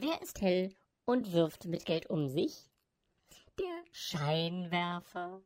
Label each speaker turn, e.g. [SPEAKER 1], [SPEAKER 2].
[SPEAKER 1] Wer ist hell und wirft mit Geld um sich? Der Scheinwerfer.